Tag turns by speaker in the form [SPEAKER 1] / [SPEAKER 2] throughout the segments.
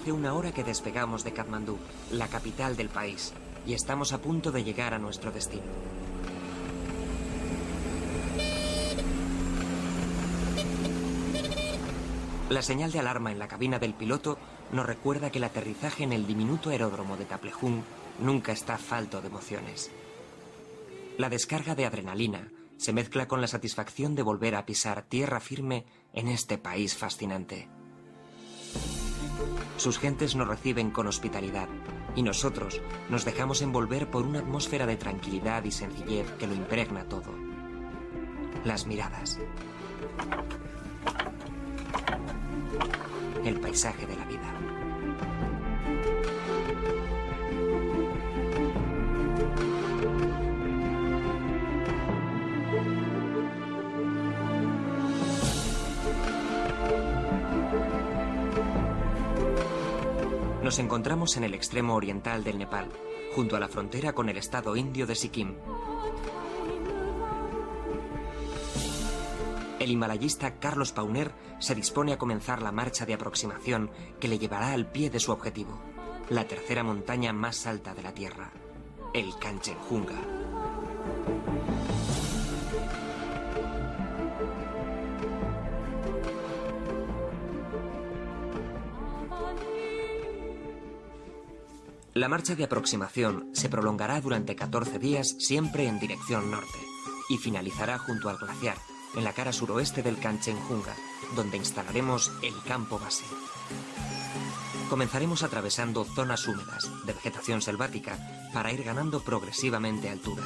[SPEAKER 1] Hace una hora que despegamos de Katmandú, la capital del país, y estamos a punto de llegar a nuestro destino. La señal de alarma en la cabina del piloto nos recuerda que el aterrizaje en el diminuto aeródromo de Taplejún nunca está falto de emociones. La descarga de adrenalina se mezcla con la satisfacción de volver a pisar tierra firme en este país fascinante. Sus gentes nos reciben con hospitalidad y nosotros nos dejamos envolver por una atmósfera de tranquilidad y sencillez que lo impregna todo. Las miradas. El paisaje de la vida. Nos encontramos en el extremo oriental del Nepal, junto a la frontera con el estado indio de Sikkim. El himalayista Carlos Pauner se dispone a comenzar la marcha de aproximación que le llevará al pie de su objetivo, la tercera montaña más alta de la Tierra, el Kanchenjunga. La marcha de aproximación se prolongará durante 14 días siempre en dirección norte y finalizará junto al glaciar, en la cara suroeste del Kanchenjunga, donde instalaremos el campo base. Comenzaremos atravesando zonas húmedas de vegetación selvática para ir ganando progresivamente altura.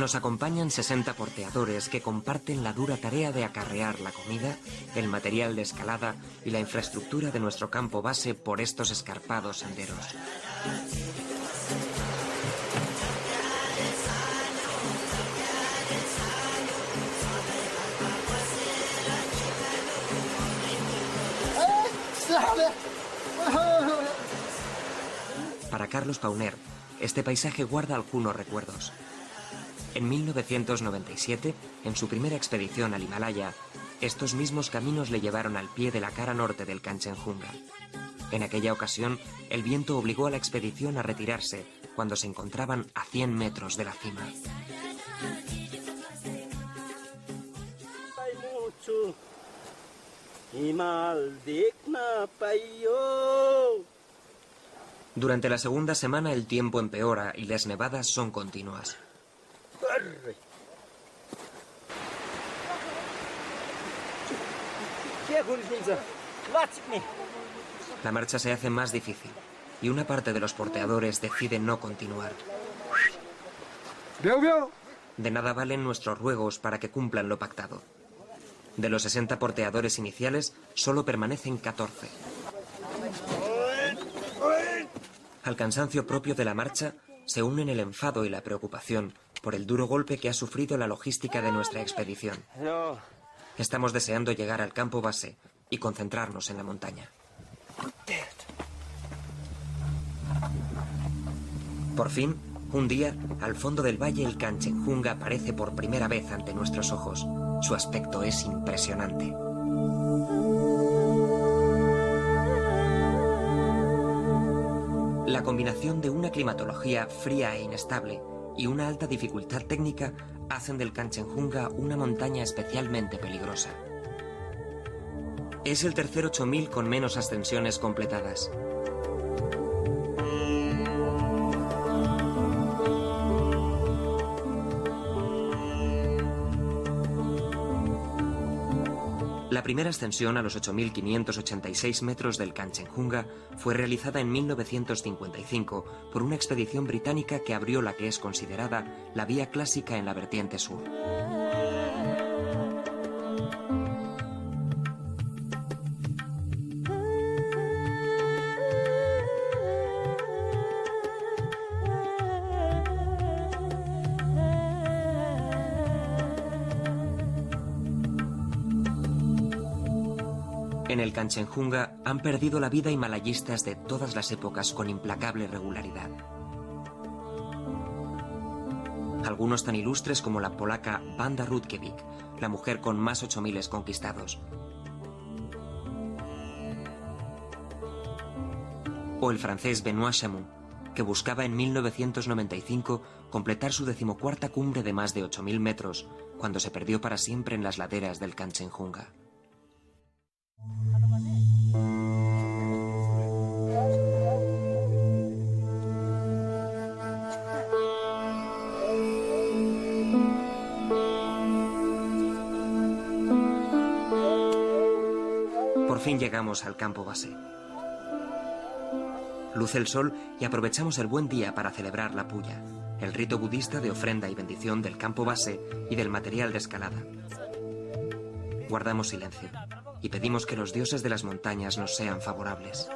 [SPEAKER 1] Nos acompañan 60 porteadores que comparten la dura tarea de acarrear la comida, el material de escalada y la infraestructura de nuestro campo base por estos escarpados senderos. Para Carlos Pauner, este paisaje guarda algunos recuerdos. En 1997, en su primera expedición al Himalaya, estos mismos caminos le llevaron al pie de la cara norte del Kanchenjunga. En aquella ocasión, el viento obligó a la expedición a retirarse cuando se encontraban a 100 metros de la cima. Durante la segunda semana el tiempo empeora y las nevadas son continuas. La marcha se hace más difícil y una parte de los porteadores decide no continuar. De nada valen nuestros ruegos para que cumplan lo pactado. De los 60 porteadores iniciales, solo permanecen 14. Al cansancio propio de la marcha se unen el enfado y la preocupación por el duro golpe que ha sufrido la logística de nuestra expedición. Estamos deseando llegar al campo base y concentrarnos en la montaña. Por fin, un día, al fondo del valle el Kanchenjunga aparece por primera vez ante nuestros ojos. Su aspecto es impresionante. La combinación de una climatología fría e inestable y una alta dificultad técnica hacen del Kanchenjunga una montaña especialmente peligrosa. Es el tercer 8000 con menos ascensiones completadas. Primera ascensión a los 8.586 metros del Kanchenjunga fue realizada en 1955 por una expedición británica que abrió la que es considerada la vía clásica en la vertiente sur. Kanchenjunga han perdido la vida himalayistas de todas las épocas con implacable regularidad. Algunos tan ilustres como la polaca Banda Rudkevik, la mujer con más 8000 conquistados. O el francés Benoît Chamou, que buscaba en 1995 completar su decimocuarta cumbre de más de 8.000 metros, cuando se perdió para siempre en las laderas del Kanchenjunga. Llegamos al campo base. Luce el sol y aprovechamos el buen día para celebrar la puya, el rito budista de ofrenda y bendición del campo base y del material de escalada. Guardamos silencio y pedimos que los dioses de las montañas nos sean favorables.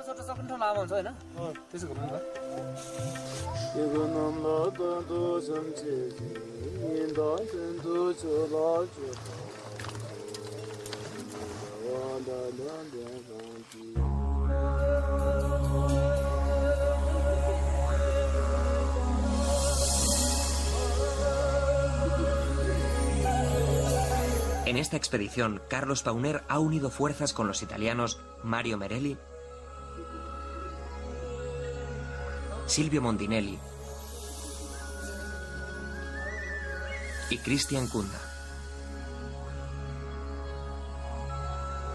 [SPEAKER 1] En esta expedición, Carlos Pauner ha unido fuerzas con los italianos Mario Merelli, Silvio Mondinelli y Cristian Kunda.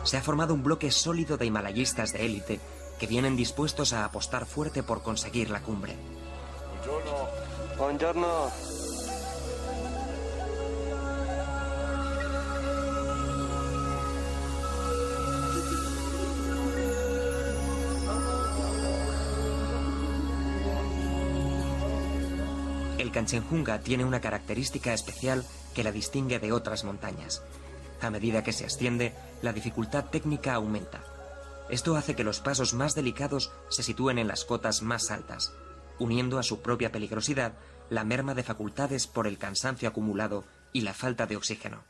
[SPEAKER 1] Se ha formado un bloque sólido de himalayistas de élite que vienen dispuestos a apostar fuerte por conseguir la cumbre.
[SPEAKER 2] Buongiorno.
[SPEAKER 1] El Kanchenjunga tiene una característica especial que la distingue de otras montañas. A medida que se asciende, la dificultad técnica aumenta. Esto hace que los pasos más delicados se sitúen en las cotas más altas, uniendo a su propia peligrosidad la merma de facultades por el cansancio acumulado y la falta de oxígeno.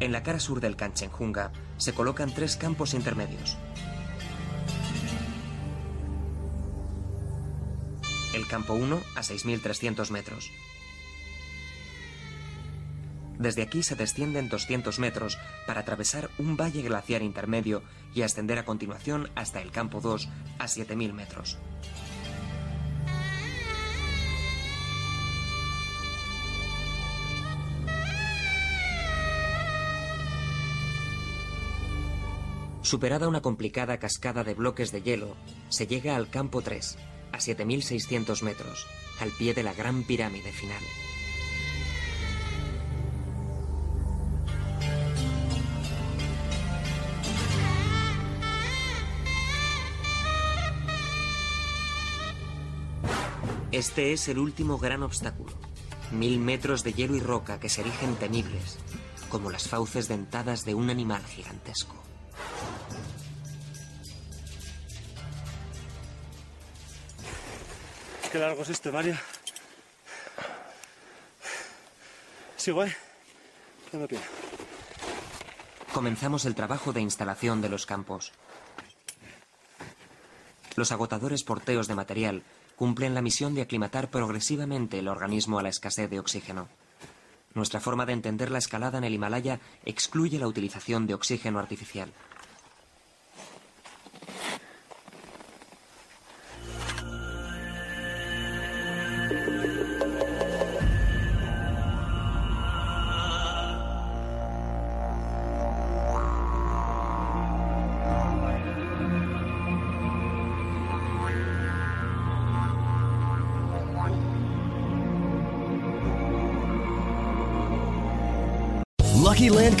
[SPEAKER 1] En la cara sur del Kanchenjunga se colocan tres campos intermedios. El campo 1 a 6.300 metros. Desde aquí se descienden 200 metros para atravesar un valle glaciar intermedio y ascender a continuación hasta el campo 2 a 7.000 metros. Superada una complicada cascada de bloques de hielo, se llega al campo 3, a 7.600 metros, al pie de la gran pirámide final. Este es el último gran obstáculo. Mil metros de hielo y roca que se erigen temibles, como las fauces dentadas de un animal gigantesco.
[SPEAKER 3] Qué largo este. Sigo, pilla.
[SPEAKER 1] Comenzamos el trabajo de instalación de los campos. Los agotadores porteos de material cumplen la misión de aclimatar progresivamente el organismo a la escasez de oxígeno. Nuestra forma de entender la escalada en el Himalaya excluye la utilización de oxígeno artificial.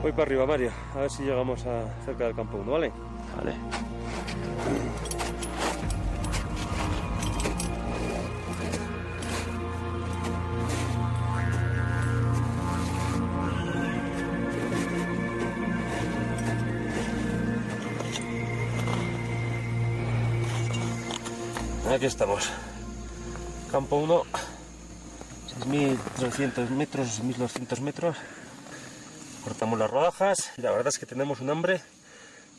[SPEAKER 3] Voy para arriba, Mario. A ver si llegamos a cerca del campo 1, ¿vale?
[SPEAKER 4] Vale.
[SPEAKER 3] Aquí estamos. Campo 1, 6.300 metros, 6.200 metros. Cortamos las rodajas y la verdad es que tenemos un hambre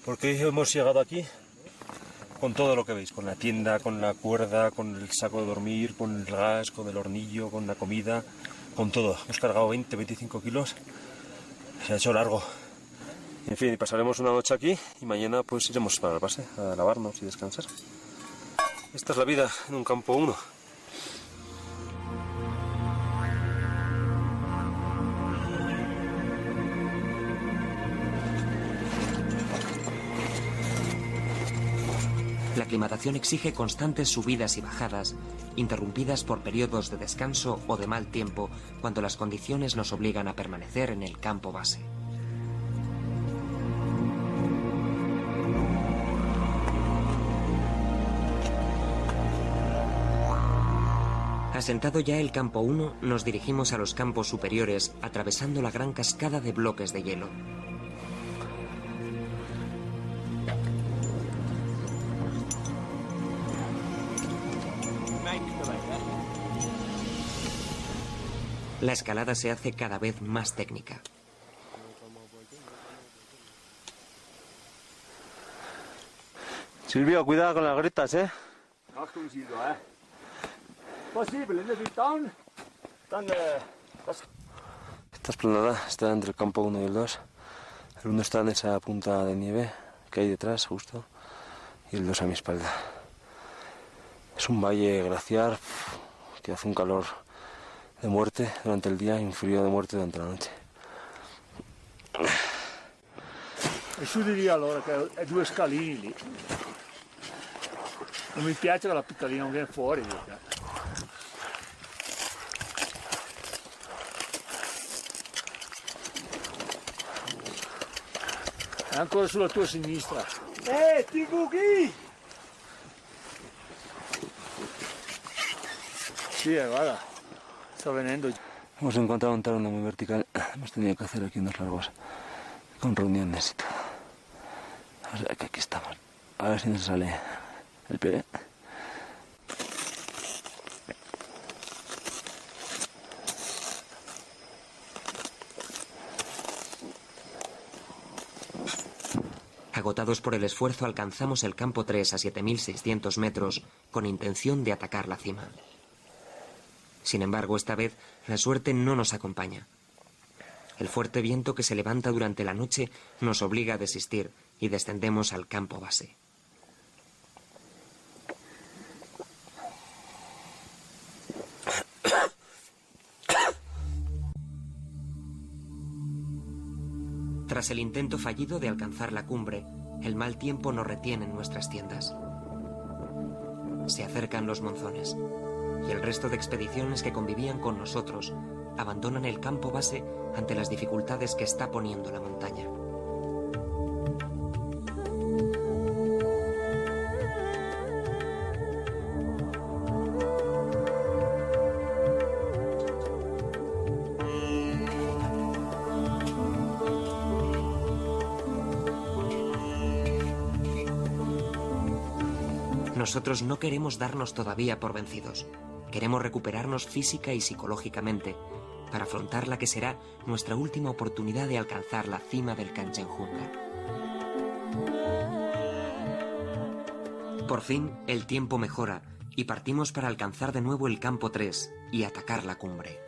[SPEAKER 3] porque hemos llegado aquí con todo lo que veis, con la tienda, con la cuerda, con el saco de dormir, con el gas, con el hornillo, con la comida, con todo. Hemos cargado 20, 25 kilos. Se ha hecho largo. En fin, pasaremos una noche aquí y mañana pues iremos para la base a lavarnos y descansar. Esta es la vida en un campo 1.
[SPEAKER 1] La aclimatación exige constantes subidas y bajadas, interrumpidas por periodos de descanso o de mal tiempo cuando las condiciones nos obligan a permanecer en el campo base. Asentado ya el campo 1, nos dirigimos a los campos superiores atravesando la gran cascada de bloques de hielo. La escalada se hace cada vez más técnica.
[SPEAKER 3] Silvio, cuidado con las grietas, ¿eh? Esta esplanada está entre el campo 1 y el 2. El 1 está en esa punta de nieve que hay detrás, justo.
[SPEAKER 2] y el 2 a mi espalda. Es un valle glaciar que hace un calor de muerte durante el día y un frío de muerte durante la noche.
[SPEAKER 5] E su di lì allora che è due scalini lì. Non mi piace che la piccolina non viene fuori. Perché... È ancora sulla tua sinistra. Eh, ti buchi! Sì, eh, guarda, venendo.
[SPEAKER 2] Hemos encontrado un terreno muy vertical. Hemos tenido que hacer aquí unos largos con reuniones y todo. O sea que aquí estamos. A ver si nos sale el pie.
[SPEAKER 1] Agotados por el esfuerzo, alcanzamos el campo 3 a 7.600 metros con intención de atacar la cima. Sin embargo, esta vez la suerte no nos acompaña. El fuerte viento que se levanta durante la noche nos obliga a desistir y descendemos al campo base. Tras el intento fallido de alcanzar la cumbre, el mal tiempo nos retiene en nuestras tiendas. Se acercan los monzones y el resto de expediciones que convivían con nosotros abandonan el campo base ante las dificultades que está poniendo la montaña. Nosotros no queremos darnos todavía por vencidos. Queremos recuperarnos física y psicológicamente para afrontar la que será nuestra última oportunidad de alcanzar la cima del Kanchenjunga. Por fin, el tiempo mejora y partimos para alcanzar de nuevo el campo 3 y atacar la cumbre.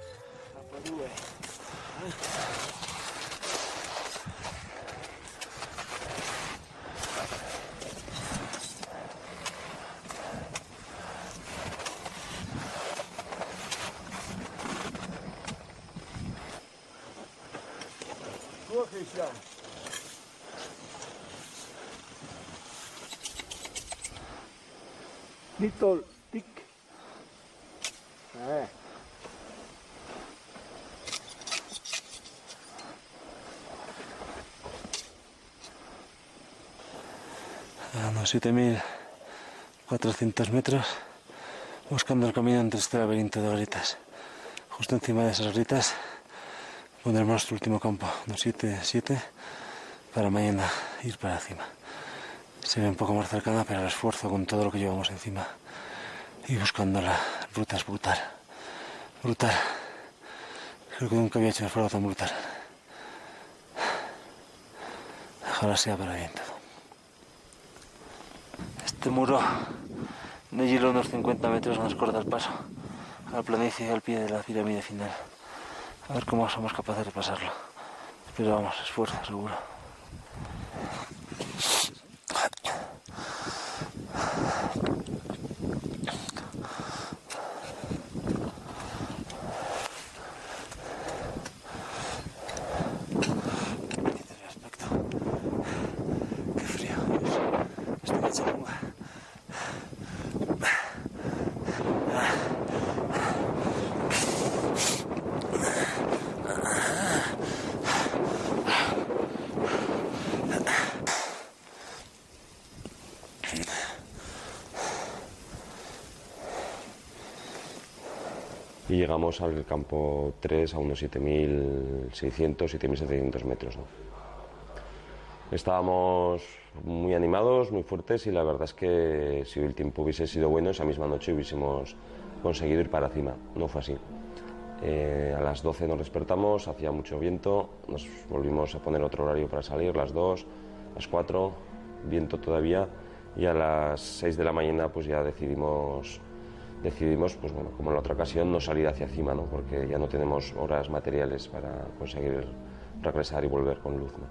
[SPEAKER 2] Unos 7.400 metros, buscando el camino entre este laberinto de gritas. Justo encima de esas gritas pondremos nuestro último campo, unos 7, 7, para mañana ir para cima. Se ve un poco más cercana, pero el esfuerzo con todo lo que llevamos encima y buscando la ruta es brutal. Brutal. Creo que nunca había hecho un esfuerzo tan brutal. Ojalá sea para bien. Este muro de hielo unos 50 metros nos corta el paso a la planicie al pie de la pirámide final. A ver cómo somos capaces de pasarlo. Pero vamos, esfuerzo seguro. Qué frío. Estoy hecho agua.
[SPEAKER 6] y llegamos al campo 3 a unos 7.600, 7.700 metros. ¿no? Estábamos muy animados, muy fuertes y la verdad es que si el tiempo hubiese sido bueno, esa misma noche hubiésemos conseguido ir para cima. No fue así. Eh, a las 12 nos despertamos, hacía mucho viento, nos volvimos a poner otro horario para salir, las 2, las 4, viento todavía, y a las 6 de la mañana pues ya decidimos decidimos, pues bueno, como en la otra ocasión, no salir hacia cima, ¿no? porque ya no tenemos horas materiales para conseguir regresar y volver con luz. ¿no?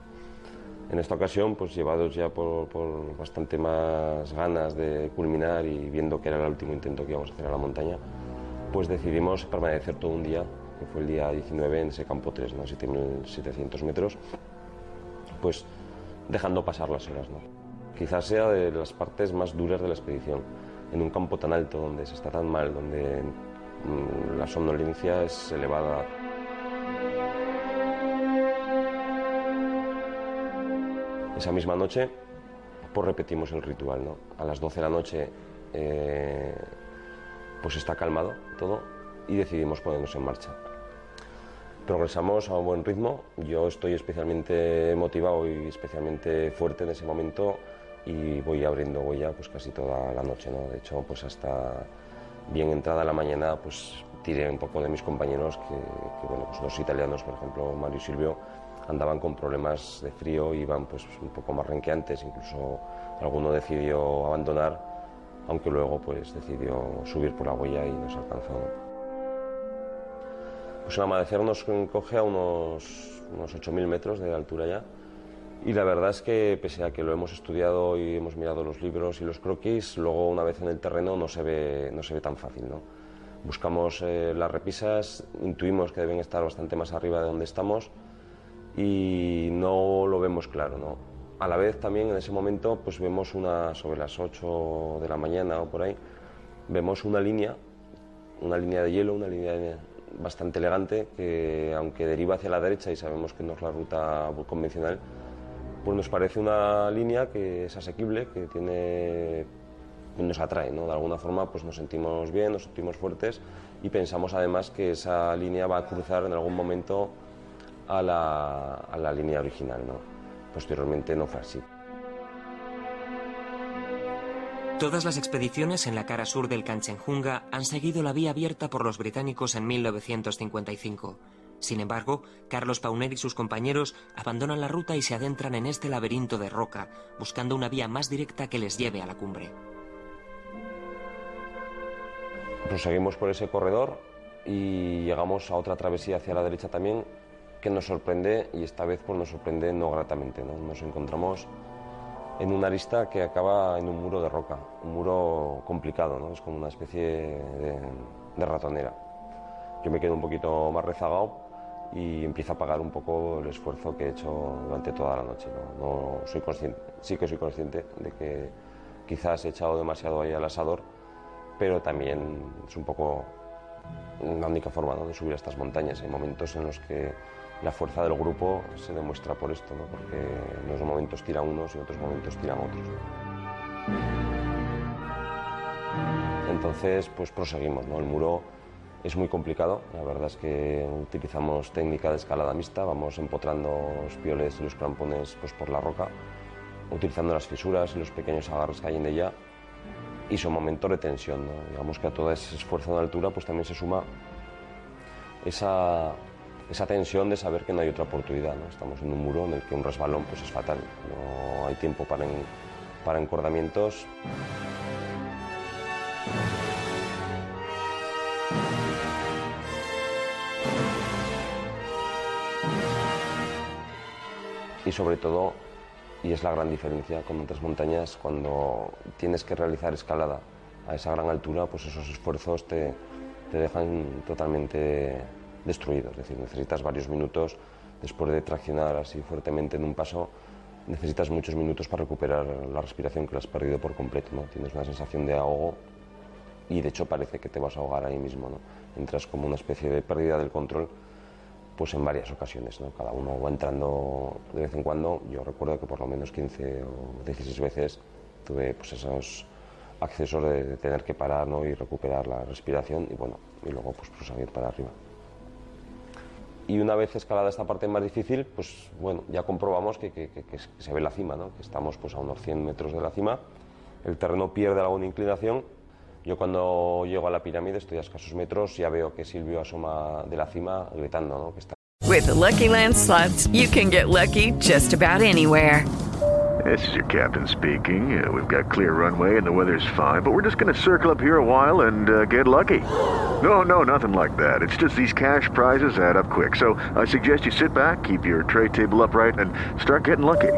[SPEAKER 6] En esta ocasión, pues llevados ya por, por, bastante más ganas de culminar y viendo que era el último intento que íbamos a hacer a la montaña, pues decidimos permanecer todo un día, que fue el día 19 en ese campo 3, ¿no? 7.700 metros, pues dejando pasar las horas. ¿no? Quizás sea de las partes más duras de la expedición, en un campo tan alto, donde se está tan mal, donde mm, la somnolencia es elevada. Esa misma noche, pues repetimos el ritual, ¿no? A las 12 de la noche, eh, pues está calmado todo y decidimos ponernos en marcha. Progresamos a un buen ritmo, yo estoy especialmente motivado y especialmente fuerte en ese momento y voy abriendo huella pues casi toda la noche, ¿no? De hecho, pues hasta bien entrada la mañana, pues tiré un poco de mis compañeros que, que bueno, pues dos italianos, por ejemplo, Mario y Silvio, andaban con problemas de frío, iban pues un poco más renqueantes, incluso alguno decidió abandonar, aunque luego pues decidió subir por la huella y nos alcanzó. Pues el amanecer nos coge a unos, unos 8.000 metros de altura ya y la verdad es que pese a que lo hemos estudiado y hemos mirado los libros y los croquis, luego una vez en el terreno no se ve, no se ve tan fácil. ¿no? Buscamos eh, las repisas, intuimos que deben estar bastante más arriba de donde estamos, y no lo vemos claro. ¿no? A la vez también en ese momento pues vemos una, sobre las 8 de la mañana o por ahí, vemos una línea, una línea de hielo, una línea bastante elegante que aunque deriva hacia la derecha y sabemos que no es la ruta convencional, pues nos parece una línea que es asequible, que tiene nos atrae, ¿no? De alguna forma pues nos sentimos bien, nos sentimos fuertes y pensamos además que esa línea va a cruzar en algún momento a la, a la línea original. ¿no? Posteriormente no fue así.
[SPEAKER 1] Todas las expediciones en la cara sur del Kanchenjunga han seguido la vía abierta por los británicos en 1955. Sin embargo, Carlos Pauner y sus compañeros abandonan la ruta y se adentran en este laberinto de roca, buscando una vía más directa que les lleve a la cumbre.
[SPEAKER 6] Proseguimos por ese corredor y llegamos a otra travesía hacia la derecha también, que nos sorprende y esta vez pues nos sorprende no gratamente. ¿no? Nos encontramos en una arista que acaba en un muro de roca, un muro complicado, es como una especie de, de ratonera. Yo me quedo un poquito más rezagado y empiezo a pagar un poco el esfuerzo que he hecho durante toda la noche. ¿no? no soy consciente, sí que soy consciente de que quizás he echado demasiado ahí al asador, pero también es un poco la única forma ¿no? de subir a estas montañas. Hay momentos en los que la fuerza del grupo se demuestra por esto, ¿no? porque en unos momentos tiran unos y en otros momentos tiran otros. Entonces, pues proseguimos. ¿no? El muro es muy complicado, la verdad es que utilizamos técnica de escalada mixta, vamos empotrando los pioles y los crampones pues, por la roca, utilizando las fisuras y los pequeños agarres que hay en ella, y son momentos de tensión. Digamos que a todo ese esfuerzo de altura pues también se suma esa, esa tensión de saber que no hay otra oportunidad. ¿no? Estamos en un muro en el que un resbalón pues, es fatal, no hay tiempo para, para encordamientos. Y sobre todo, y es la gran diferencia con otras montañas, cuando tienes que realizar escalada a esa gran altura, pues esos esfuerzos te, te dejan totalmente destruido. Es decir, necesitas varios minutos después de traccionar así fuertemente en un paso, necesitas muchos minutos para recuperar la respiración que la has perdido por completo. ¿no? Tienes una sensación de ahogo y de hecho parece que te vas a ahogar ahí mismo. ¿no? Entras como una especie de pérdida del control pues en varias ocasiones, ¿no? cada uno va entrando de vez en cuando. Yo recuerdo que por lo menos 15 o 16 veces tuve pues, esos accesos de, de tener que parar ¿no? y recuperar la respiración y bueno, y luego pues proseguir para arriba. Y una vez escalada esta parte más difícil, pues bueno, ya comprobamos que, que, que, que se ve la cima, ¿no? que estamos pues a unos 100 metros de la cima, el terreno pierde alguna inclinación. Yo cuando llego a la pirámide, estoy a escasos metros, ya veo que Silvio asoma de la cima gritando, ¿no? Que está
[SPEAKER 7] With the Lucky Land slots, you can get lucky just about anywhere. This is your captain speaking. Uh, we've got clear runway and the weather's fine, but we're just going to circle up here a while and uh, get lucky. No, no, nothing like that. It's just these cash prizes add up quick. So I suggest you sit back, keep your tray table upright, and start getting lucky.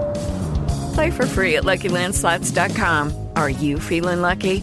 [SPEAKER 8] Play for free at LuckyLandSlots.com. Are you feeling lucky?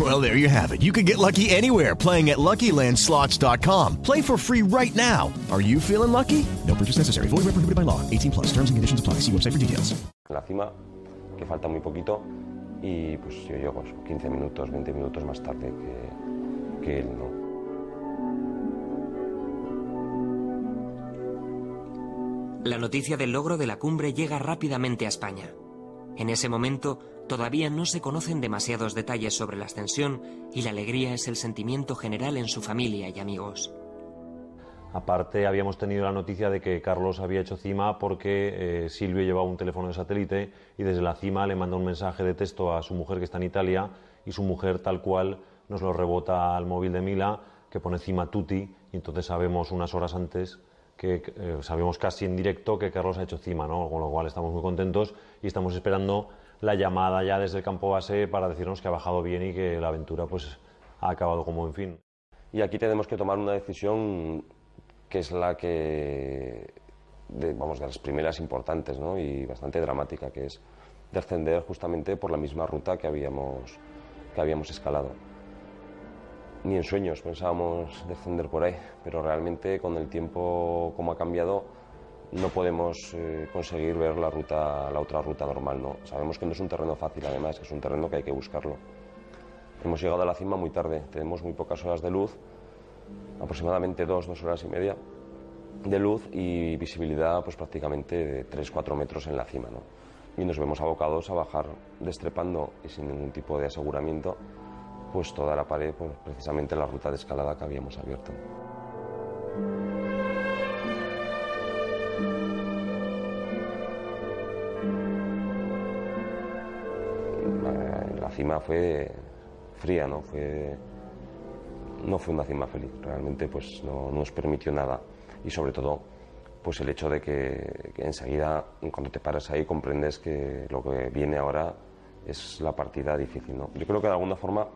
[SPEAKER 9] Well, there you have it. You can get lucky anywhere playing at LuckyLandSlots.com. Play for free right now. Are you feeling lucky? No purchase necessary. Void where prohibited by law. 18 plus. Terms and conditions apply. See website for details.
[SPEAKER 6] La cima, que falta muy poquito, y pues yo llego 15 minutos, 20 minutos más tarde que, que él, ¿no?
[SPEAKER 1] La noticia del logro de la cumbre llega rápidamente a España. En ese momento todavía no se conocen demasiados detalles sobre la ascensión y la alegría es el sentimiento general en su familia y amigos.
[SPEAKER 10] Aparte, habíamos tenido la noticia de que Carlos había hecho cima porque eh, Silvio llevaba un teléfono de satélite y desde la cima le manda un mensaje de texto a su mujer que está en Italia y su mujer tal cual nos lo rebota al móvil de Mila que pone cima tutti y entonces sabemos unas horas antes que eh, sabemos casi en directo que Carlos ha hecho cima, ¿no? con lo cual estamos muy contentos y estamos esperando la llamada ya desde el campo base para decirnos que ha bajado bien y que la aventura pues ha acabado como en fin.
[SPEAKER 6] Y aquí tenemos que tomar una decisión que es la que, de, vamos, de las primeras importantes ¿no? y bastante dramática, que es descender justamente por la misma ruta que habíamos, que habíamos escalado. Ni en sueños pensábamos descender por ahí, pero realmente con el tiempo como ha cambiado no podemos eh, conseguir ver la, ruta, la otra ruta normal. ¿no? Sabemos que no es un terreno fácil, además, que es un terreno que hay que buscarlo. Hemos llegado a la cima muy tarde, tenemos muy pocas horas de luz aproximadamente dos, dos horas y media de luz y visibilidad pues prácticamente de 3-4 metros en la cima. ¿no? Y nos vemos abocados a bajar destrepando y sin ningún tipo de aseguramiento pues toda la pared, pues, precisamente la ruta de escalada que habíamos abierto. Cima fue fría, ¿no? Fue no fue una cima feliz, realmente pues no, nos permitió nada y sobre todo pues el hecho de que, enseguida cuando te paras ahí comprendes que lo que viene ahora es la partida difícil. ¿no? Yo creo que de alguna forma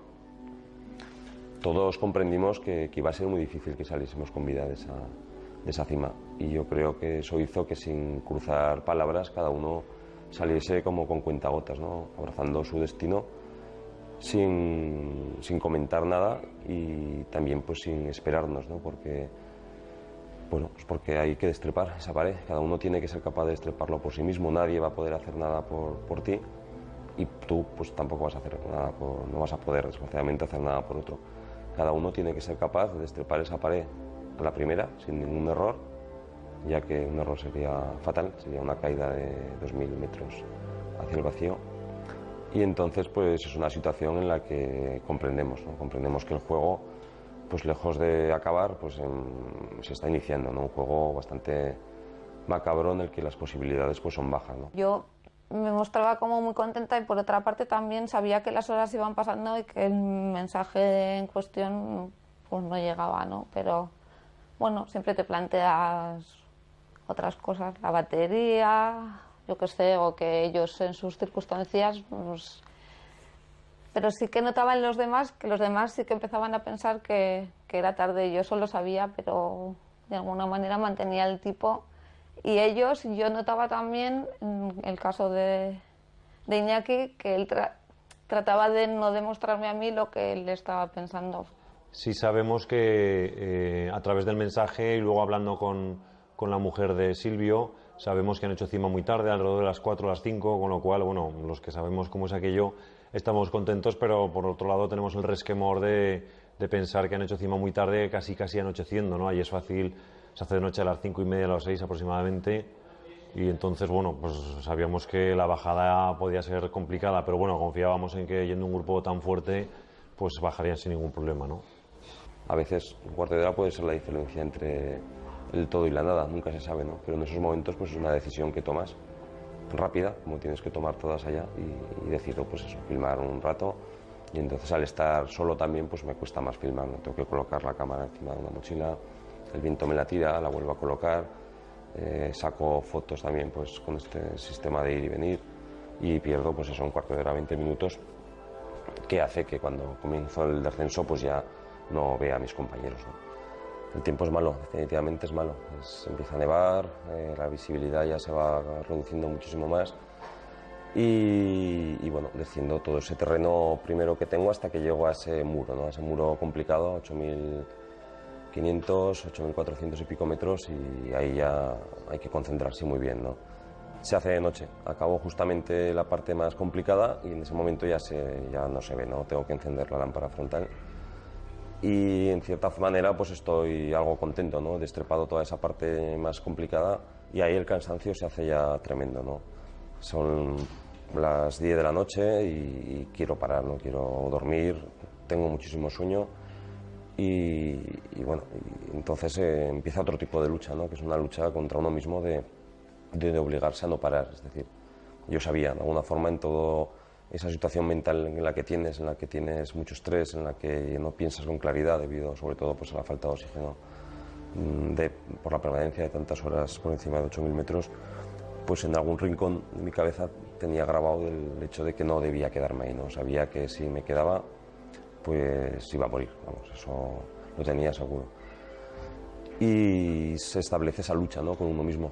[SPEAKER 6] todos comprendimos que, iba a ser muy difícil que saliésemos con vida de esa, de esa cima y yo creo que eso hizo que sin cruzar palabras cada uno saliese como con cuentagotas, ¿no? abrazando su destino sin, sin, comentar nada y también pues sin esperarnos, ¿no? porque, bueno, pues porque hay que destrepar esa pared, cada uno tiene que ser capaz de destreparlo por sí mismo, nadie va a poder hacer nada por, por ti y tú pues tampoco vas a hacer nada, por, no vas a poder desgraciadamente hacer nada por otro. Cada uno tiene que ser capaz de destrepar esa pared a la primera, sin ningún error, ya que un error sería fatal, sería una caída de 2.000 metros hacia el vacío y entonces pues es una situación en la que comprendemos, comprendemos que el juego, pues lejos de acabar, pues em, se está iniciando, ¿no? un juego bastante macabro en el que las posibilidades pues son bajas. ¿no?
[SPEAKER 11] Yo me mostraba como muy contenta y por otra parte también sabía que las horas iban pasando y que el mensaje en cuestión pues no llegaba, ¿no? Pero bueno, siempre te planteas otras cosas, la batería, yo que sé, o que ellos en sus circunstancias, pues... pero sí que notaba en los demás que los demás sí que empezaban a pensar que, que era tarde. Yo eso lo sabía, pero de alguna manera mantenía el tipo. Y ellos, yo notaba también, en el caso de, de Iñaki, que él trataba de no demostrarme a mí lo que él estaba pensando.
[SPEAKER 10] Sí sabemos que eh, a través del mensaje y luego hablando con, con la mujer de Silvio, Sabemos que han hecho cima muy tarde, alrededor de las 4 o las 5, con lo cual, bueno, los que sabemos cómo es aquello, estamos contentos, pero por otro lado tenemos el resquemor de, de pensar que han hecho cima muy tarde, casi casi anocheciendo, ¿no? Ahí es fácil, se hace de noche a las 5 y media, a las 6 aproximadamente, y entonces, bueno, pues sabíamos que la bajada podía ser complicada, pero bueno, confiábamos en que yendo un grupo tan fuerte, pues bajarían sin ningún problema, ¿no?
[SPEAKER 6] A veces un cuarto de hora puede ser la diferencia entre el todo y la nada, nunca se sabe, ¿no? Pero en esos momentos pues es una decisión que tomas rápida, como tienes que tomar todas allá y, y decido pues eso, filmar un rato y entonces al estar solo también pues me cuesta más filmar, ¿no? tengo que colocar la cámara encima de una mochila, el viento me la tira, la vuelvo a colocar, eh, saco fotos también pues con este sistema de ir y venir y pierdo pues eso un cuarto de hora, 20 minutos que hace que cuando comienzo el descenso pues ya no vea a mis compañeros. El tiempo es malo, definitivamente es malo. empieza a nevar, eh, la visibilidad ya se va reduciendo muchísimo más y, bueno, desciendo todo ese terreno primero que tengo hasta que llego a ese muro, ¿no? a ese muro complicado, 8.500, 8.400 y pico metros y ahí ya hay que concentrarse muy bien. ¿no? Se hace de noche, acabo justamente la parte más complicada y en ese momento ya, se, ya no se ve, ¿no? tengo que encender la lámpara frontal y en cierta manera pues estoy algo contento, ¿no? Destrepado toda esa parte más complicada y ahí el cansancio se hace ya tremendo, ¿no? Son las 10 de la noche y, quiero parar, no quiero dormir, tengo muchísimo sueño y, bueno, entonces eh, empieza otro tipo de lucha, ¿no? que es una lucha contra uno mismo de, de, obligarse a no parar. Es decir, yo sabía de alguna forma en toda esa situación mental en la que tienes, en la que tienes mucho estrés, en la que no piensas con claridad debido sobre todo pues, a la falta de oxígeno mm, de, por la permanencia de tantas horas por encima de 8.000 metros, pues en algún rincón de mi cabeza tenía grabado el hecho de que no debía quedarme ahí, ¿no? Sabía que si me quedaba, pues iba a morir, vamos, eso lo tenía seguro. Y se establece esa lucha, ¿no? Con uno mismo.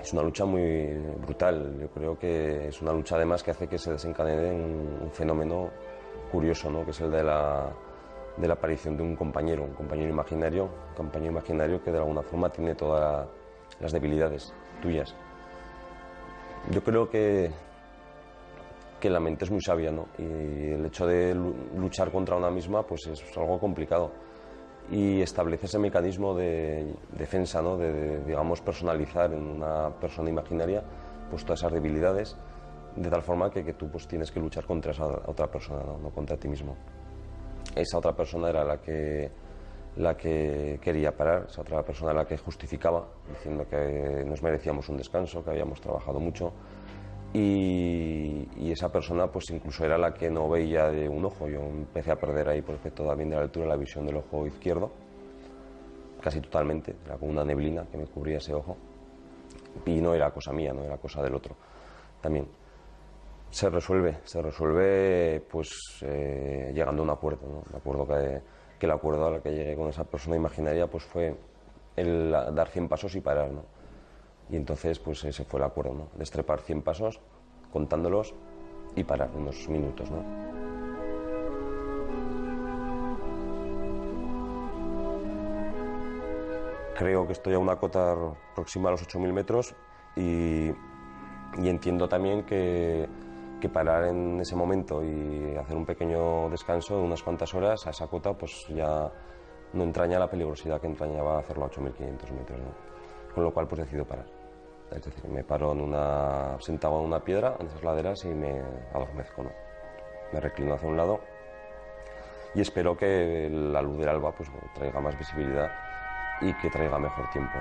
[SPEAKER 6] Es una lucha muy brutal, yo creo que es una lucha además que hace que se desencadene un, fenómeno curioso, ¿no? Que es el de la, de la aparición de un compañero, un compañero imaginario, un compañero imaginario que de alguna forma tiene todas las debilidades tuyas yo creo que, que la mente es muy sabia, ¿no? Y el hecho de luchar contra una misma, pues es algo complicado. Y establece ese mecanismo de defensa, ¿no? De, digamos, personalizar en una persona imaginaria, pues todas esas debilidades, de tal forma que, que tú pues tienes que luchar contra esa otra persona, ¿no? no contra ti mismo. Esa otra persona era la que la que quería parar, esa otra persona la que justificaba, diciendo que nos merecíamos un descanso, que habíamos trabajado mucho. Y, esa persona pues incluso era la que no veía de un ojo. Yo empecé a perder ahí por efecto también de la altura la visión del ojo izquierdo, casi totalmente, era como una neblina que me cubría ese ojo. Y no era cosa mía, no era cosa del otro. También se resuelve, se resuelve pues eh, llegando a un acuerdo, ¿no? un acuerdo que que el acuerdo al que llegué con esa persona imaginaria pues fue el dar 100 pasos y parar, ¿no? Y entonces pues ese fue el acuerdo, ¿no? Destrepar 100 pasos, contándolos y parar unos minutos, ¿no? Creo que estoy a una cota próxima a los 8.000 metros y, entiendo también que parar en ese momento y hacer un pequeño descanso de unas cuantas horas a esa cota pues ya no entraña la peligrosidad que entrañaba hacerlo a 8.500 metros. Con lo cual pues decido parar. Es decir, me paro en una, sentado en una piedra, en esas laderas y me adormezco. ¿no? Me reclino hacia un lado y espero que la luz del alba pues, traiga más visibilidad y que traiga mejor tiempo.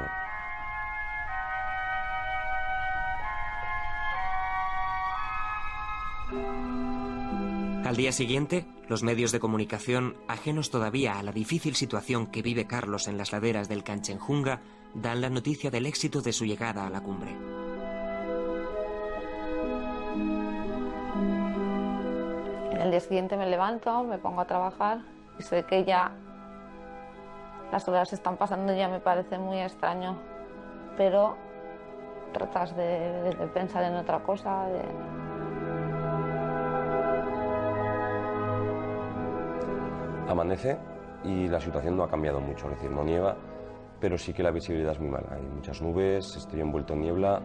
[SPEAKER 1] Al día siguiente, los medios de comunicación, ajenos todavía a la difícil situación que vive Carlos en las laderas del Canchenjunga, dan la noticia del éxito de su llegada a la cumbre.
[SPEAKER 11] El día siguiente me levanto, me pongo a trabajar y sé que ya las horas están pasando y ya me parece muy extraño, pero tratas de, de pensar en otra cosa. De...
[SPEAKER 6] Amanece y la situación no ha cambiado mucho, es decir, no nieva, pero sí que la visibilidad es muy mala. Hay muchas nubes, estoy envuelto en niebla.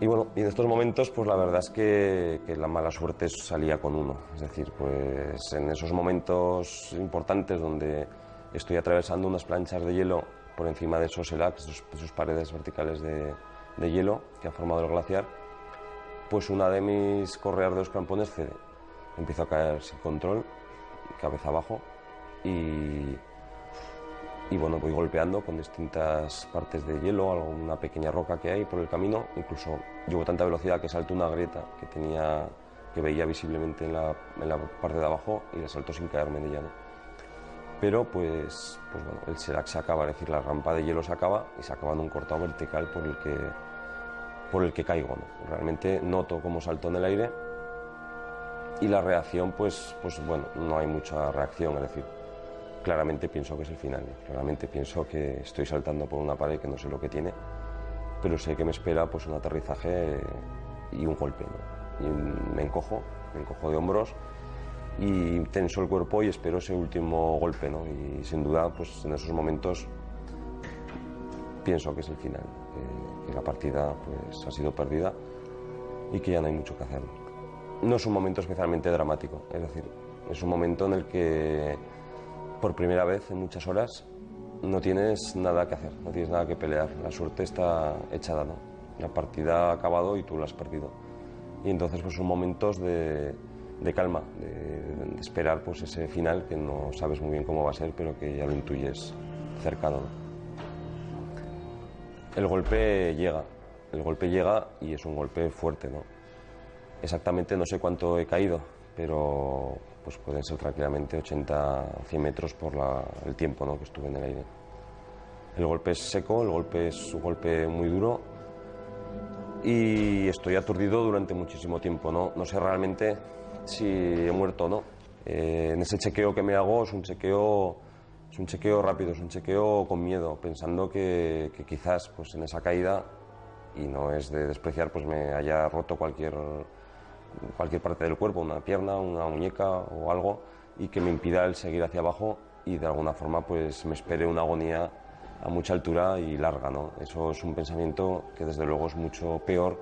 [SPEAKER 6] Y bueno, y en estos momentos, pues la verdad es que, la mala suerte salía con uno. Es decir, pues en esos momentos importantes donde estoy atravesando unas planchas de hielo por encima de esos elacs, de esas paredes verticales de, de hielo que ha formado el glaciar, pues una de mis correas de los crampones cede. Empiezo a caer sin control, cabeza abajo, y, y bueno, voy golpeando con distintas partes de hielo, alguna pequeña roca que hay por el camino, incluso llevo tanta velocidad que salto una grieta que tenía que veía visiblemente en la, en la parte de abajo y la salto sin caerme de ella. Pero pues, pues bueno, el Serac se acaba, es decir, la rampa de hielo se acaba y se acaba en un cortado vertical por el que, por el que caigo. ¿no? Realmente noto cómo salto en el aire y la reacción, pues, pues bueno, no hay mucha reacción, es decir, claramente pienso que es el final, claramente pienso que estoy saltando por una pared que no sé lo que tiene, pero sé que me espera pues un aterrizaje y un golpe. ¿no? y me encojo, me encojo de hombros y tenso el cuerpo y espero ese último golpe, ¿no? Y sin duda, pues en esos momentos pienso que es el final, que, que la partida pues ha sido perdida y que ya no hay mucho que hacer. No es un momento especialmente dramático, es decir, es un momento en el que por primera vez en muchas horas no tienes nada que hacer, no tienes nada que pelear, la suerte está echada, ¿no? La partida ha acabado y tú la has perdido y entonces pues son momentos de, de calma, de, esperar pues ese final que no sabes muy bien cómo va a ser, pero que ya lo intuyes cercano. ¿no? El golpe llega, el golpe llega y es un golpe fuerte, ¿no? Exactamente no sé cuánto he caído, pero pues pueden ser tranquilamente 80, 100 metros por la, el tiempo ¿no? que estuve en el aire. El golpe es seco, el golpe es un golpe muy duro y estoy aturdido durante muchísimo tiempo. No, no sé realmente si he muerto o no. Eh, en ese chequeo que me hago es un chequeo, es un chequeo rápido, es un chequeo con miedo, pensando que, que quizás pues, en esa caída, y no es de despreciar, pues me haya roto cualquier, cualquier parte del cuerpo, una pierna, una muñeca o algo, y que me impida el seguir hacia abajo y de alguna forma pues me espere una agonía a mucha altura y larga. ¿no? Eso es un pensamiento que desde luego es mucho peor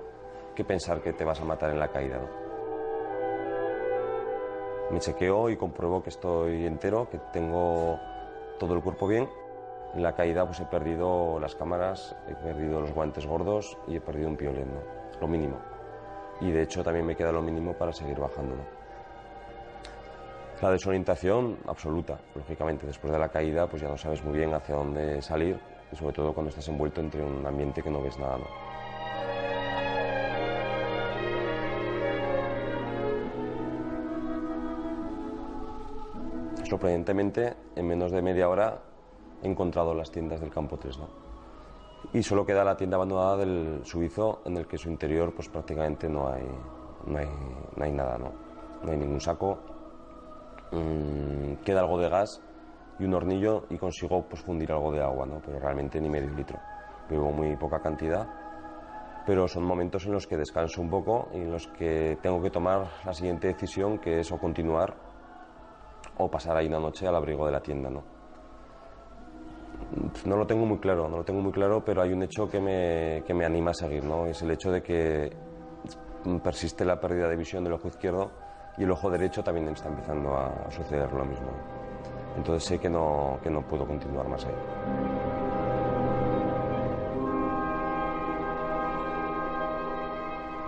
[SPEAKER 6] que pensar que te vas a matar en la caída. ¿no? Me chequeo y compruebo que estoy entero, que tengo todo el cuerpo bien. En la caída pues he perdido las cámaras, he perdido los guantes gordos y he perdido un piolín, lo mínimo. Y de hecho también me queda lo mínimo para seguir bajando. ¿no? La desorientación absoluta, lógicamente. Después de la caída, pues ya no sabes muy bien hacia dónde salir, y sobre todo cuando estás envuelto entre un ambiente que no ves nada. Sorprendentemente, en menos de media hora he encontrado las tiendas del campo 3. ¿no? Y solo queda la tienda abandonada del suizo, en el que su interior pues prácticamente no hay, no hay, nada, ¿no? no hay ningún saco, mmm, queda algo de gas y un hornillo y consigo pues, fundir algo de agua, ¿no? pero realmente ni medio litro. Bebo muy poca cantidad, pero son momentos en los que descanso un poco y en los que tengo que tomar la siguiente decisión, que es o continuar o pasar ahí una noche al abrigo de la tienda. ¿no? No lo tengo muy claro, no lo tengo muy claro, pero hay un hecho que me, que me anima a seguir, ¿no? es el hecho de que persiste la pérdida de visión del ojo izquierdo y el ojo derecho también está empezando a suceder lo mismo. Entonces sé que no, que no puedo continuar más ahí.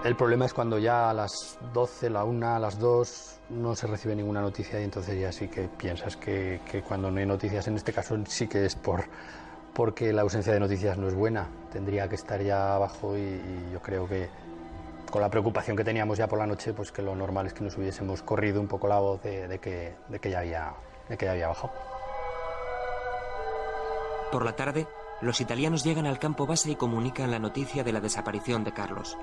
[SPEAKER 12] El problema es cuando ya a las 12, la 1, a las 2 no se recibe ninguna noticia y entonces ya sí que piensas que, cuando no hay noticias, en este caso sí que es por, porque la ausencia de noticias no es buena. Tendría que estar ya abajo y, yo creo que, con la preocupación que teníamos ya por la noche, pues que lo normal es que nos hubiésemos corrido un poco la voz de, de, que, de, que, ya había, de que ya había bajado.
[SPEAKER 1] Por la tarde, los italianos llegan al campo base y comunican la noticia de la desaparición de Carlos.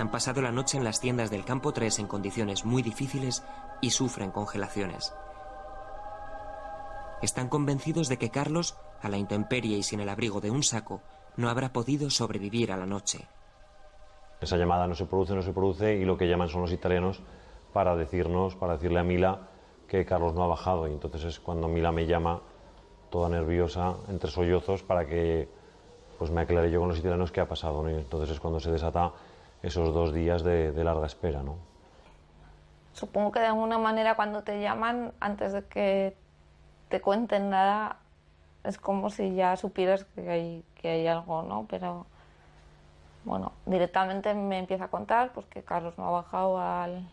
[SPEAKER 1] Han pasado la noche en las tiendas del campo 3 en condiciones muy difíciles y sufren congelaciones. Están convencidos de que Carlos, a la intemperie y sin el abrigo de un saco, no habrá podido sobrevivir a la noche.
[SPEAKER 10] Esa llamada no se produce, no se produce y lo que llaman son los italianos para decirnos, para decirle a Mila que Carlos no ha bajado y entonces es cuando Mila me llama toda nerviosa, entre sollozos, para que pues me aclare yo con los italianos qué ha pasado. ¿no? Y entonces es cuando se desata esos dos días de, larga espera. ¿no?
[SPEAKER 11] Supongo que de alguna manera cuando te llaman, antes de que te cuenten nada, es como si ya supieras que hay, que hay algo, ¿no? Pero bueno, directamente me empieza a contar pues, que Carlos no ha bajado al,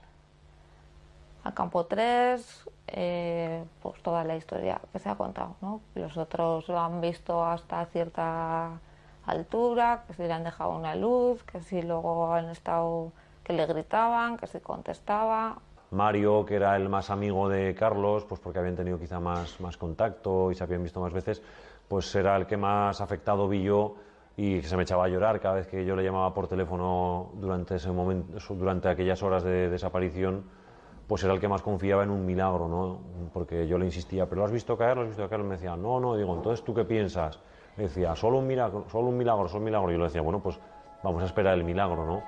[SPEAKER 11] al campo 3, eh, pues toda la historia que se ha contado. ¿no? Los otros lo han visto hasta cierta altura, que si le han dejado una luz, que si luego han estado que le gritaban, que si contestaba.
[SPEAKER 10] Mario, que era el más amigo de Carlos, pues porque habían tenido quizá más, más contacto y se habían visto más veces, pues era el que más afectado vi yo y se me echaba a llorar cada vez que yo le llamaba por teléfono durante ese momento, durante aquellas horas de desaparición, pues era el que más confiaba en un milagro, ¿no? Porque yo le insistía, ¿pero lo has visto caer? ¿Lo has visto caer? Me decía, no, no, digo, entonces ¿tú qué piensas? Decía, solo un milagro, solo un milagro, solo un milagro. Y yo le decía, bueno, pues vamos a esperar el milagro, ¿no?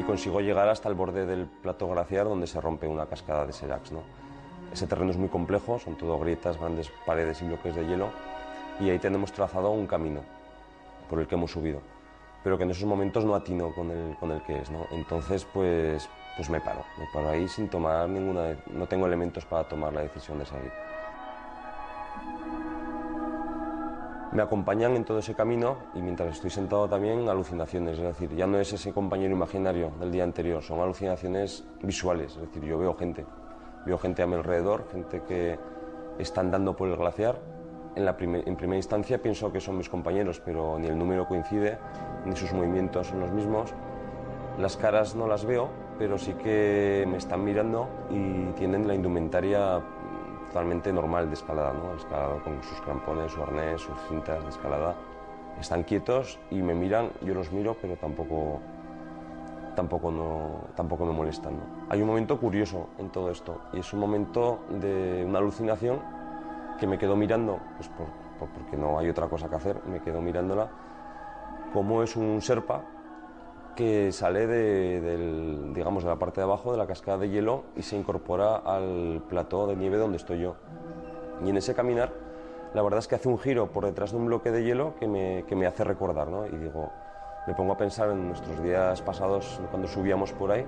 [SPEAKER 6] y consigo llegar hasta el borde del plato glaciar donde se rompe una cascada de Seracs. ¿no? Ese terreno es muy complejo, son todo grietas, grandes paredes y bloques de hielo y ahí tenemos trazado un camino por el que hemos subido, pero que en esos momentos no atino con el, con el que es. ¿no? Entonces, pues, pues me paro, me paro ahí sin tomar ninguna... no tengo elementos para tomar la decisión de salir. me acompañan en todo ese camino y mientras estoy sentado también alucinaciones, es decir, ya no es ese compañero imaginario del día anterior, son alucinaciones visuales, es decir, yo veo gente, veo gente a mi alrededor, gente que está andando por el glaciar. En, la en primera instancia pienso que son mis compañeros, pero ni el número coincide, ni sus movimientos son los mismos. Las caras no las veo, pero sí que me están mirando y tienen la indumentaria totalmente normal de escalada, ¿no? Escalada con sus crampones, su arnés, sus cintas de escalada. Están quietos y me miran, yo los miro, pero tampoco, tampoco, no, tampoco me molestan. ¿no? Hay un momento curioso en todo esto y es un momento de una alucinación que me quedo mirando, pues por, porque no hay otra cosa que hacer, me quedo mirándola, como es un serpa que sale de, del, digamos, de la parte de abajo de la cascada de hielo y se incorpora al plató de nieve donde estoy yo. Y en ese caminar, la verdad es que hace un giro por detrás de un bloque de hielo que me, que me hace recordar, ¿no? Y digo, me pongo a pensar en nuestros días pasados cuando subíamos por ahí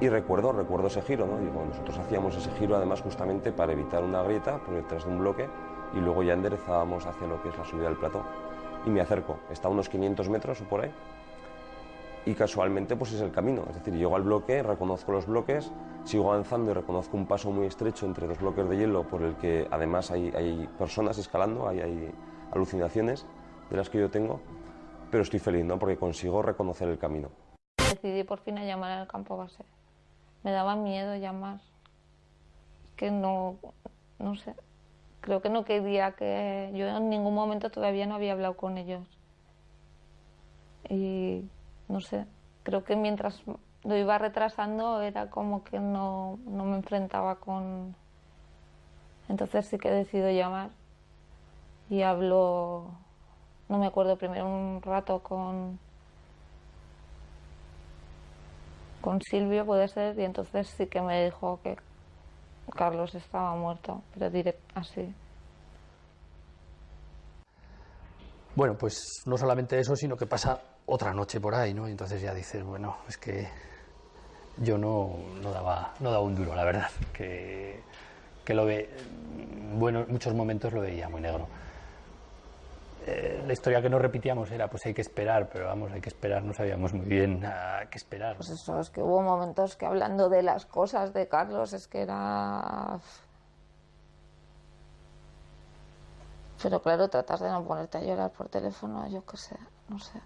[SPEAKER 6] y recuerdo, recuerdo ese giro, ¿no? Digo, nosotros hacíamos ese giro además justamente para evitar una grieta por detrás de un bloque y luego ya enderezábamos hacia lo que es la subida del plató. Y me acerco, está a unos 500 metros o por ahí, y casualmente pues es el camino. Es decir, llego al bloque, reconozco los bloques, sigo avanzando y reconozco un paso muy estrecho entre dos bloques de hielo por el que además hay, hay personas escalando, hay, hay, alucinaciones de las que yo tengo, pero estoy feliz ¿no? porque consigo reconocer el camino.
[SPEAKER 11] Decidí por fin a llamar al campo base. Me daba miedo llamar. Que no, no sé, creo que no quería que yo en ningún momento todavía no había hablado con ellos. Y no sé, creo que mientras lo iba retrasando era como que no, no me enfrentaba con... Entonces sí que decido llamar y hablo, no me acuerdo, primero un rato con, con Silvio, puede ser, y entonces sí que me dijo que Carlos estaba muerto, pero diré así.
[SPEAKER 12] Bueno, pues no solamente eso, sino que pasa otra noche por ahí, ¿no? Y entonces ya dices, bueno, es que yo no, no, daba, no daba un duro, la verdad, que, que lo ve, bueno, en muchos momentos lo veía muy negro. Eh, la historia que nos repetíamos era, pues hay que esperar, pero vamos, hay que esperar, no sabíamos muy bien a qué esperar.
[SPEAKER 11] Pues eso, es que hubo momentos que hablando de las cosas de Carlos, es que era... Pero claro, tratas de no ponerte a llorar por teléfono, yo qué sé, no sé.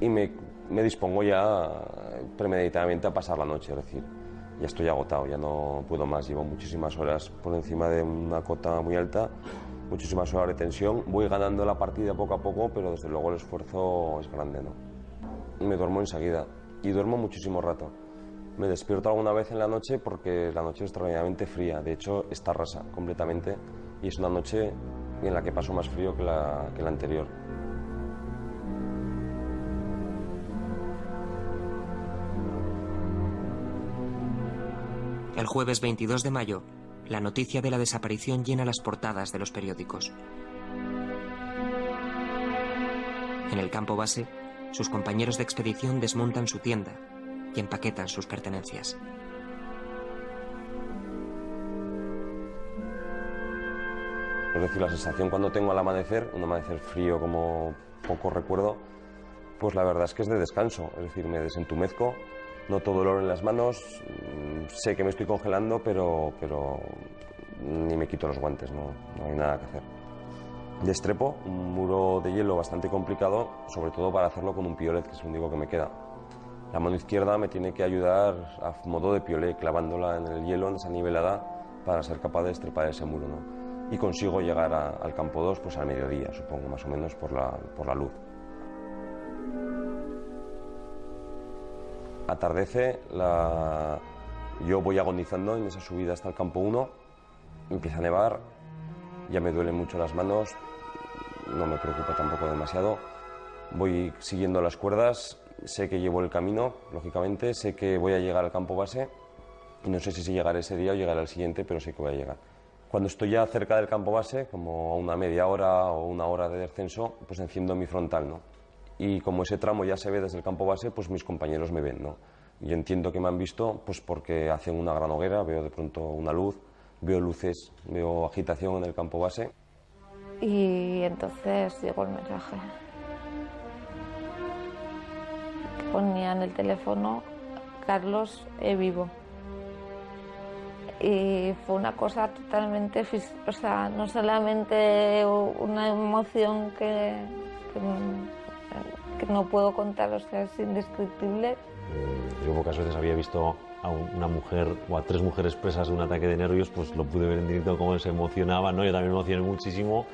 [SPEAKER 6] Y me, me, dispongo ya premeditadamente a pasar la noche, es decir, ya estoy agotado, ya no puedo más, llevo muchísimas horas por encima de una cota muy alta, muchísimas horas de tensión, voy ganando la partida poco a poco, pero desde luego el esfuerzo es grande, ¿no? Me duermo enseguida, y duermo muchísimo rato. Me despierto alguna vez en la noche porque la noche es extraordinariamente fría. De hecho, está rasa completamente y es una noche en la que paso más frío que la anterior.
[SPEAKER 1] El jueves 22 de mayo, la noticia de la desaparición llena las portadas de los periódicos. En el campo base, sus compañeros de expedición desmontan su tienda y empaquetan sus pertenencias.
[SPEAKER 6] Es decir, la sensación cuando tengo al amanecer, un amanecer frío como poco recuerdo, pues la verdad es que es de descanso. Es decir, me desentumezco, noto dolor en las manos, mm, sé que me estoy congelando, pero, pero ni me quito los guantes, no, no hay nada que hacer. Destrepo un muro de hielo bastante complicado, sobre todo para hacerlo con un piolet, que es lo único que me queda. La mano izquierda me tiene que ayudar a modo de piolet, clavándola en el hielo, en esa nivelada, para ser capaz de destrepar ese muro. Y consigo llegar al campo 2 pues al mediodía, supongo, más o menos por la, por la luz. Atardece, la... yo voy agonizando en esa subida hasta el campo 1, empieza a nevar, ya me duelen mucho las manos, no me preocupa tampoco demasiado. Voy siguiendo las cuerdas, sé que llevo el camino, lógicamente, sé que voy a llegar al campo base y no sé si llegaré ese día o llegaré al siguiente, pero sé que voy a llegar. Cuando estoy ya cerca del campo base, como a una media hora o una hora de descenso, pues enciendo mi frontal, ¿no? Y como ese tramo ya se ve desde el campo base, pues mis compañeros me ven, ¿no? Y entiendo que me han visto pues porque hacen una gran hoguera, veo de pronto una luz, veo luces, veo agitación en el campo base.
[SPEAKER 11] Y entonces llegó el mensaje. Ponía en el teléfono Carlos e vivo. Y fue una cosa totalmente, o sea, no solamente una emoción que, que, que no puedo contar, o sea, es indescriptible.
[SPEAKER 10] Yo pocas veces había visto a un- una mujer o a tres mujeres presas de un ataque de nervios, pues lo pude ver en directo cómo se emocionaban, ¿no? Yo también me emocioné muchísimo,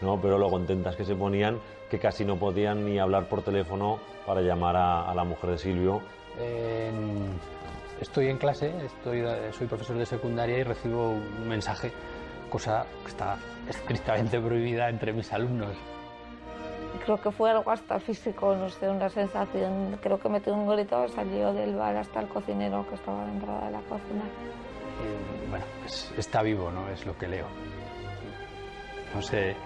[SPEAKER 10] ¿no? Pero lo contentas que se ponían que casi no podían ni hablar por teléfono para llamar a, a la mujer de Silvio.
[SPEAKER 12] En- estoy en clase, estoy, soy profesor de secundaria y recibo un mensaje, cosa que está estrictamente prohibida entre mis alumnos.
[SPEAKER 11] Creo que fue algo hasta físico, no sé, una sensación. Creo que metí un grito, salió del bar hasta el cocinero que estaba dentro de la cocina.
[SPEAKER 12] Bueno, pues está vivo, ¿no? Es lo que leo. No sé.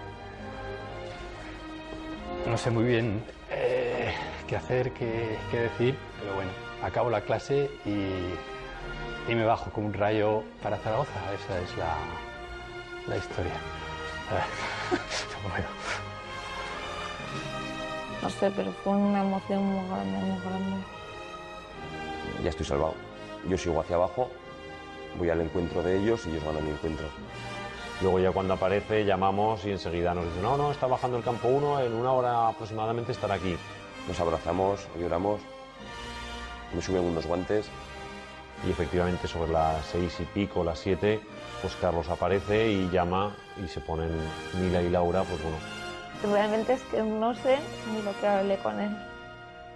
[SPEAKER 12] No sé muy bien eh, qué hacer, qué, qué decir, pero bueno, acabo la clase y, y me bajo como un rayo para Zaragoza. Esa es la, la historia. Bueno.
[SPEAKER 11] No sé, pero fue una emoción muy grande, muy grande.
[SPEAKER 6] Ya estoy salvado. Yo sigo hacia abajo, voy al encuentro de ellos y ellos van a mi encuentro.
[SPEAKER 10] Luego ya cuando aparece llamamos y enseguida nos dicen, no, no, está bajando el campo 1, en una hora aproximadamente estará aquí.
[SPEAKER 6] Nos abrazamos, lloramos, me suben unos guantes.
[SPEAKER 10] Y efectivamente sobre las seis y pico, las siete, pues Carlos aparece y llama y se ponen Mila y Laura, pues bueno,
[SPEAKER 11] Realmente es que no sé ni lo que hablé con él,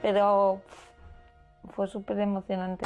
[SPEAKER 11] pero fue súper emocionante.